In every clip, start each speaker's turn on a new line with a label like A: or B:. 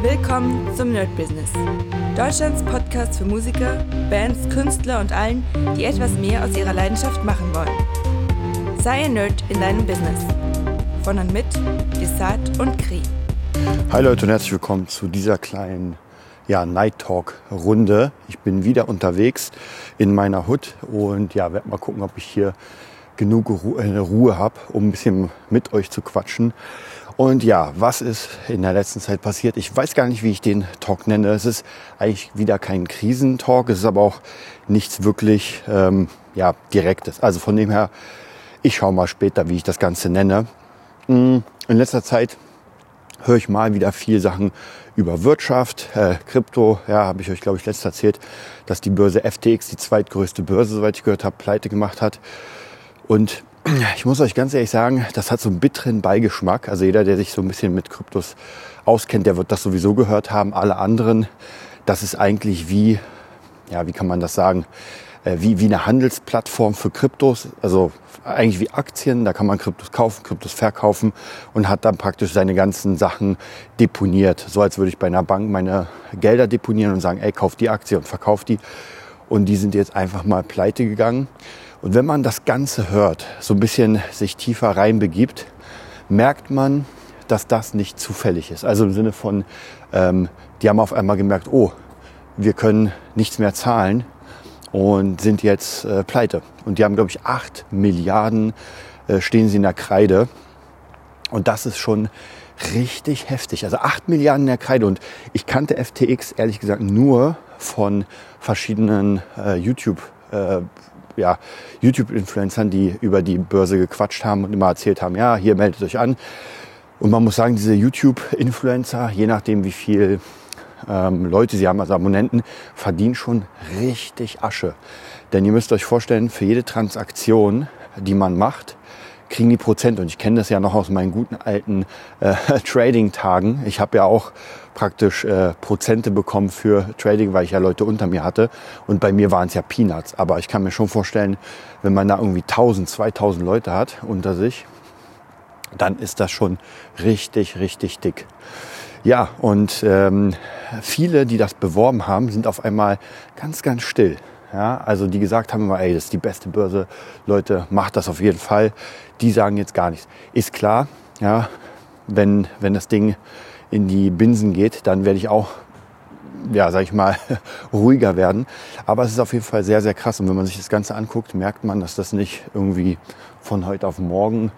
A: Willkommen zum Nerd Business. Deutschlands Podcast für Musiker, Bands, Künstler und allen, die etwas mehr aus ihrer Leidenschaft machen wollen. Sei ein Nerd in deinem Business. Von und mit Desart und Kri.
B: Hi Leute und herzlich willkommen zu dieser kleinen ja, Night Talk Runde. Ich bin wieder unterwegs in meiner Hut und ja, werde mal gucken, ob ich hier genug Ruhe, äh, Ruhe habe, um ein bisschen mit euch zu quatschen. Und ja, was ist in der letzten Zeit passiert? Ich weiß gar nicht, wie ich den Talk nenne. Es ist eigentlich wieder kein Krisentalk, es ist aber auch nichts wirklich ähm, ja, Direktes. Also von dem her, ich schaue mal später, wie ich das Ganze nenne. Mm, in letzter Zeit höre ich mal wieder viel Sachen über Wirtschaft, äh, Krypto. Ja, habe ich euch, glaube ich, letztes erzählt, dass die Börse FTX, die zweitgrößte Börse, soweit ich gehört habe, pleite gemacht hat. Und ich muss euch ganz ehrlich sagen, das hat so einen bitteren Beigeschmack. Also jeder, der sich so ein bisschen mit Kryptos auskennt, der wird das sowieso gehört haben. Alle anderen, das ist eigentlich wie, ja, wie kann man das sagen? Äh, wie, wie eine Handelsplattform für Kryptos, also eigentlich wie Aktien, da kann man Kryptos kaufen, Kryptos verkaufen und hat dann praktisch seine ganzen Sachen deponiert. So als würde ich bei einer Bank meine Gelder deponieren und sagen, ey, kauf die Aktie und verkauf die. Und die sind jetzt einfach mal pleite gegangen. Und wenn man das Ganze hört, so ein bisschen sich tiefer reinbegibt, merkt man, dass das nicht zufällig ist. Also im Sinne von, ähm, die haben auf einmal gemerkt, oh, wir können nichts mehr zahlen und sind jetzt äh, pleite. Und die haben, glaube ich, acht Milliarden äh, stehen sie in der Kreide. Und das ist schon richtig heftig. Also acht Milliarden in der Kreide. Und ich kannte FTX ehrlich gesagt nur von verschiedenen äh, YouTube äh, ja, YouTube-Influencern, die über die Börse gequatscht haben und immer erzählt haben, ja, hier meldet euch an. Und man muss sagen, diese YouTube-Influencer, je nachdem wie viel ähm, Leute sie haben, also Abonnenten, verdienen schon richtig Asche. Denn ihr müsst euch vorstellen, für jede Transaktion, die man macht, kriegen die Prozent. Und ich kenne das ja noch aus meinen guten alten äh, Trading-Tagen. Ich habe ja auch praktisch äh, Prozente bekommen für Trading, weil ich ja Leute unter mir hatte. Und bei mir waren es ja Peanuts. Aber ich kann mir schon vorstellen, wenn man da irgendwie 1000, 2000 Leute hat unter sich, dann ist das schon richtig, richtig dick. Ja, und ähm, viele, die das beworben haben, sind auf einmal ganz, ganz still. Ja, also die gesagt haben immer, ey, das ist die beste Börse, Leute, macht das auf jeden Fall. Die sagen jetzt gar nichts. Ist klar, ja, wenn, wenn das Ding in die Binsen geht, dann werde ich auch, ja, sag ich mal, ruhiger werden. Aber es ist auf jeden Fall sehr, sehr krass. Und wenn man sich das Ganze anguckt, merkt man, dass das nicht irgendwie von heute auf morgen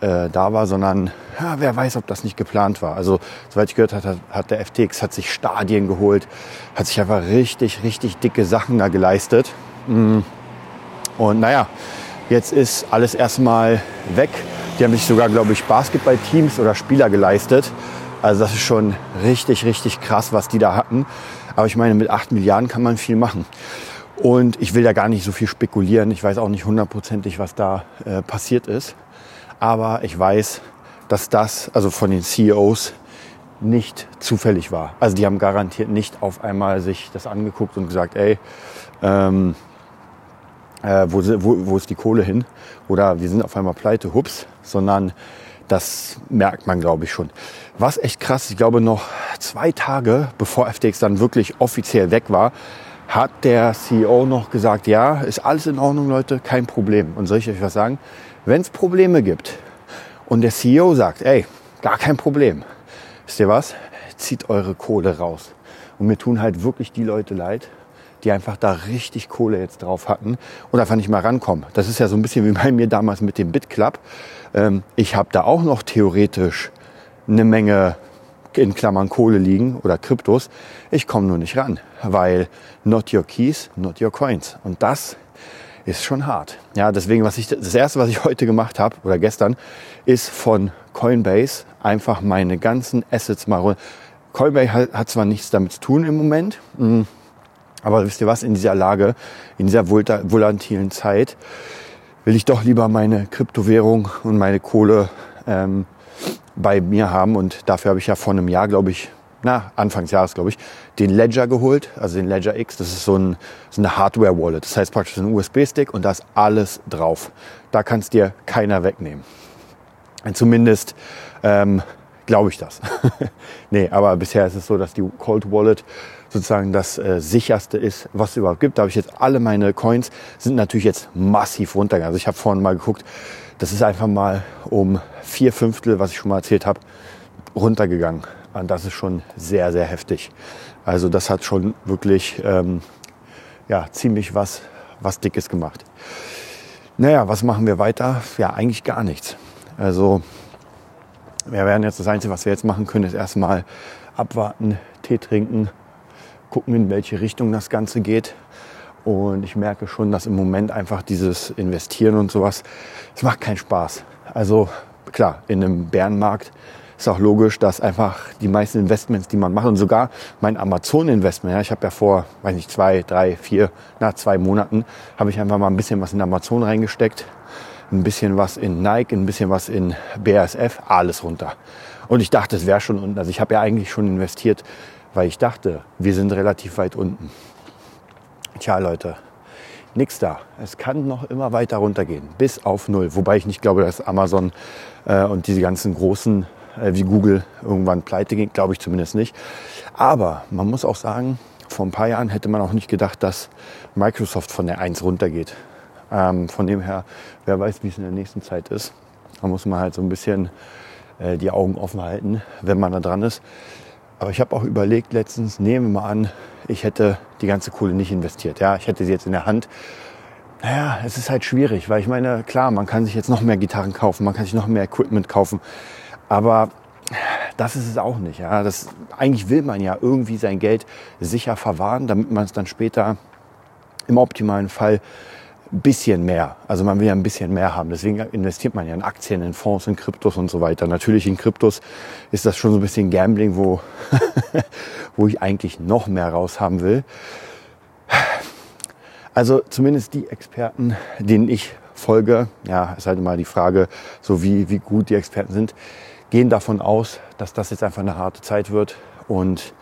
B: äh, da war, sondern ja, wer weiß, ob das nicht geplant war. Also soweit ich gehört habe, hat, hat der FTX hat sich Stadien geholt, hat sich einfach richtig, richtig dicke Sachen da geleistet. Mm. Und naja, jetzt ist alles erstmal weg. Die haben sich sogar, glaube ich, Basketballteams oder Spieler geleistet. Also das ist schon richtig, richtig krass, was die da hatten. Aber ich meine, mit 8 Milliarden kann man viel machen. Und ich will da gar nicht so viel spekulieren. Ich weiß auch nicht hundertprozentig, was da äh, passiert ist. Aber ich weiß, dass das, also von den CEOs, nicht zufällig war. Also die haben garantiert nicht auf einmal sich das angeguckt und gesagt, ey, ähm, äh, wo, wo, wo ist die Kohle hin? Oder wir sind auf einmal pleite, hups, sondern das merkt man, glaube ich, schon. Was echt krass, ich glaube noch zwei Tage, bevor FTX dann wirklich offiziell weg war, hat der CEO noch gesagt, ja, ist alles in Ordnung, Leute, kein Problem. Und soll ich euch was sagen? Wenn es Probleme gibt und der CEO sagt, ey, gar kein Problem, wisst ihr was? Zieht eure Kohle raus. Und mir tun halt wirklich die Leute leid, die einfach da richtig Kohle jetzt drauf hatten und einfach nicht mal rankommen. Das ist ja so ein bisschen wie bei mir damals mit dem BitClub. Ähm, ich habe da auch noch theoretisch eine Menge in Klammern Kohle liegen oder Kryptos. Ich komme nur nicht ran, weil not your keys, not your coins. Und das ist schon hart. Ja, deswegen, was ich, das erste, was ich heute gemacht habe oder gestern, ist von Coinbase einfach meine ganzen Assets mal. Coinbase hat, hat zwar nichts damit zu tun im Moment, mm, aber wisst ihr was, in dieser Lage, in dieser volatilen Zeit, will ich doch lieber meine Kryptowährung und meine Kohle ähm, bei mir haben. Und dafür habe ich ja vor einem Jahr, glaube ich, na, Anfangsjahres, glaube ich, den Ledger geholt, also den Ledger X. Das ist so, ein, so eine Hardware-Wallet. Das heißt praktisch ein USB-Stick und da ist alles drauf. Da kann es dir keiner wegnehmen. Zumindest ähm, glaube ich das. nee, aber bisher ist es so, dass die Cold Wallet sozusagen das äh, sicherste ist, was es überhaupt gibt. Da habe ich jetzt alle meine Coins, sind natürlich jetzt massiv runtergegangen. Also ich habe vorhin mal geguckt, das ist einfach mal um vier Fünftel, was ich schon mal erzählt habe, runtergegangen. Und das ist schon sehr, sehr heftig. Also das hat schon wirklich ähm, ja, ziemlich was, was Dickes gemacht. Naja, was machen wir weiter? Ja, eigentlich gar nichts. Also wir werden jetzt das Einzige, was wir jetzt machen können, ist erstmal abwarten, Tee trinken, gucken, in welche Richtung das Ganze geht. Und ich merke schon, dass im Moment einfach dieses Investieren und sowas, es macht keinen Spaß. Also klar, in einem Bärenmarkt ist auch logisch, dass einfach die meisten Investments, die man macht und sogar mein Amazon-Investment, ja, ich habe ja vor, weiß nicht, zwei, drei, vier, nach zwei Monaten, habe ich einfach mal ein bisschen was in Amazon reingesteckt, ein bisschen was in Nike, ein bisschen was in BASF, alles runter. Und ich dachte, es wäre schon unten. Also ich habe ja eigentlich schon investiert, weil ich dachte, wir sind relativ weit unten. Tja, Leute, nichts da. Es kann noch immer weiter runtergehen, bis auf null. Wobei ich nicht glaube, dass Amazon äh, und diese ganzen großen wie Google irgendwann pleite gehen, glaube ich zumindest nicht. Aber man muss auch sagen, vor ein paar Jahren hätte man auch nicht gedacht, dass Microsoft von der 1 runtergeht. Ähm, von dem her, wer weiß, wie es in der nächsten Zeit ist. Da muss man halt so ein bisschen äh, die Augen offen halten, wenn man da dran ist. Aber ich habe auch überlegt letztens, nehmen wir mal an, ich hätte die ganze Kohle nicht investiert. Ja, ich hätte sie jetzt in der Hand. Naja, es ist halt schwierig, weil ich meine, klar, man kann sich jetzt noch mehr Gitarren kaufen, man kann sich noch mehr Equipment kaufen. Aber das ist es auch nicht. Ja. Das, eigentlich will man ja irgendwie sein Geld sicher verwahren, damit man es dann später im optimalen Fall ein bisschen mehr, also man will ja ein bisschen mehr haben. Deswegen investiert man ja in Aktien, in Fonds, in Kryptos und so weiter. Natürlich in Kryptos ist das schon so ein bisschen Gambling, wo, wo ich eigentlich noch mehr raus haben will. Also zumindest die Experten, denen ich folge, ja, ist halt immer die Frage, so wie, wie gut die Experten sind, gehen davon aus, dass das jetzt einfach eine harte Zeit wird und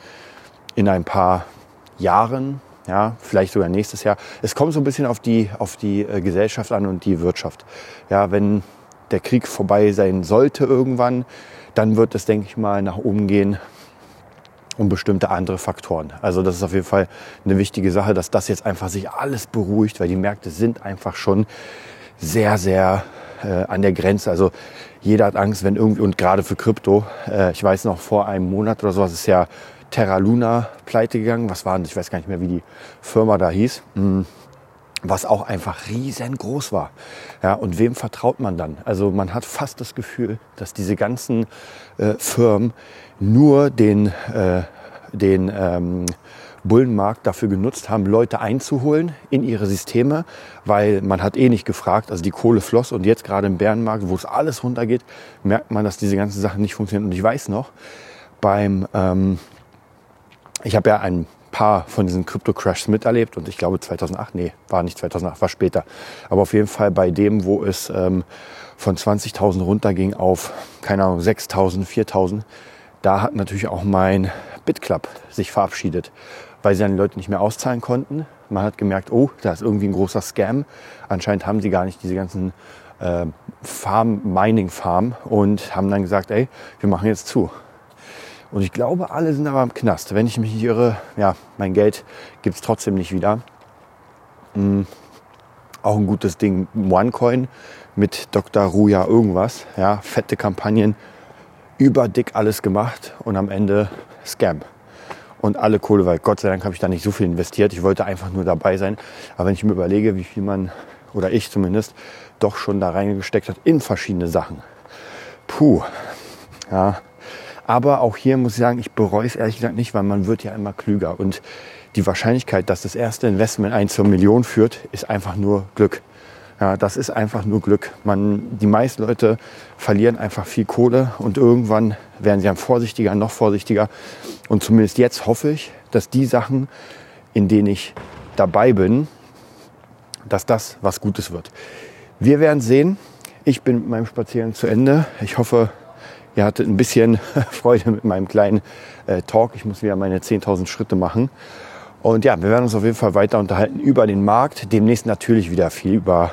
B: in ein paar Jahren ja, vielleicht sogar nächstes Jahr. Es kommt so ein bisschen auf die, auf die äh, Gesellschaft an und die Wirtschaft. Ja, wenn der Krieg vorbei sein sollte irgendwann, dann wird es, denke ich mal, nach oben gehen um bestimmte andere Faktoren. Also das ist auf jeden Fall eine wichtige Sache, dass das jetzt einfach sich alles beruhigt, weil die Märkte sind einfach schon sehr, sehr äh, an der Grenze. Also jeder hat Angst, wenn irgendwie, und gerade für Krypto, äh, ich weiß noch, vor einem Monat oder sowas ist ja Terra Luna pleite gegangen. Was war denn, ich weiß gar nicht mehr, wie die Firma da hieß. Mhm was auch einfach riesengroß war. Ja, und wem vertraut man dann? Also man hat fast das Gefühl, dass diese ganzen äh, Firmen nur den, äh, den ähm, Bullenmarkt dafür genutzt haben, Leute einzuholen in ihre Systeme, weil man hat eh nicht gefragt, also die Kohle floss und jetzt gerade im Bärenmarkt, wo es alles runtergeht, merkt man, dass diese ganzen Sachen nicht funktionieren. Und ich weiß noch, beim ähm, ich habe ja ein paar von diesen Crypto-Crashs miterlebt und ich glaube 2008, nee, war nicht 2008, war später. Aber auf jeden Fall bei dem, wo es ähm, von 20.000 runterging auf, keine Ahnung, 6.000, 4.000, da hat natürlich auch mein BitClub sich verabschiedet, weil sie dann die Leute nicht mehr auszahlen konnten. Man hat gemerkt, oh, da ist irgendwie ein großer Scam. Anscheinend haben sie gar nicht diese ganzen äh, Farm, Mining Farm und haben dann gesagt, ey, wir machen jetzt zu. Und ich glaube, alle sind aber im Knast. Wenn ich mich nicht irre, ja, mein Geld gibt es trotzdem nicht wieder. Mhm. Auch ein gutes Ding, OneCoin mit Dr. Ruja irgendwas. Ja, fette Kampagnen, überdick alles gemacht und am Ende Scam. Und alle Kohle, weil Gott sei Dank habe ich da nicht so viel investiert. Ich wollte einfach nur dabei sein. Aber wenn ich mir überlege, wie viel man, oder ich zumindest, doch schon da reingesteckt hat in verschiedene Sachen. Puh, ja, aber auch hier muss ich sagen, ich bereue es ehrlich gesagt nicht, weil man wird ja immer klüger. Und die Wahrscheinlichkeit, dass das erste Investment ein zur Million führt, ist einfach nur Glück. Ja, das ist einfach nur Glück. Man, die meisten Leute verlieren einfach viel Kohle und irgendwann werden sie dann vorsichtiger, noch vorsichtiger. Und zumindest jetzt hoffe ich, dass die Sachen, in denen ich dabei bin, dass das was Gutes wird. Wir werden sehen. Ich bin mit meinem Spaziergang zu Ende. Ich hoffe, Ihr hattet ein bisschen Freude mit meinem kleinen äh, Talk. Ich muss wieder meine 10.000 Schritte machen. Und ja, wir werden uns auf jeden Fall weiter unterhalten über den Markt. Demnächst natürlich wieder viel über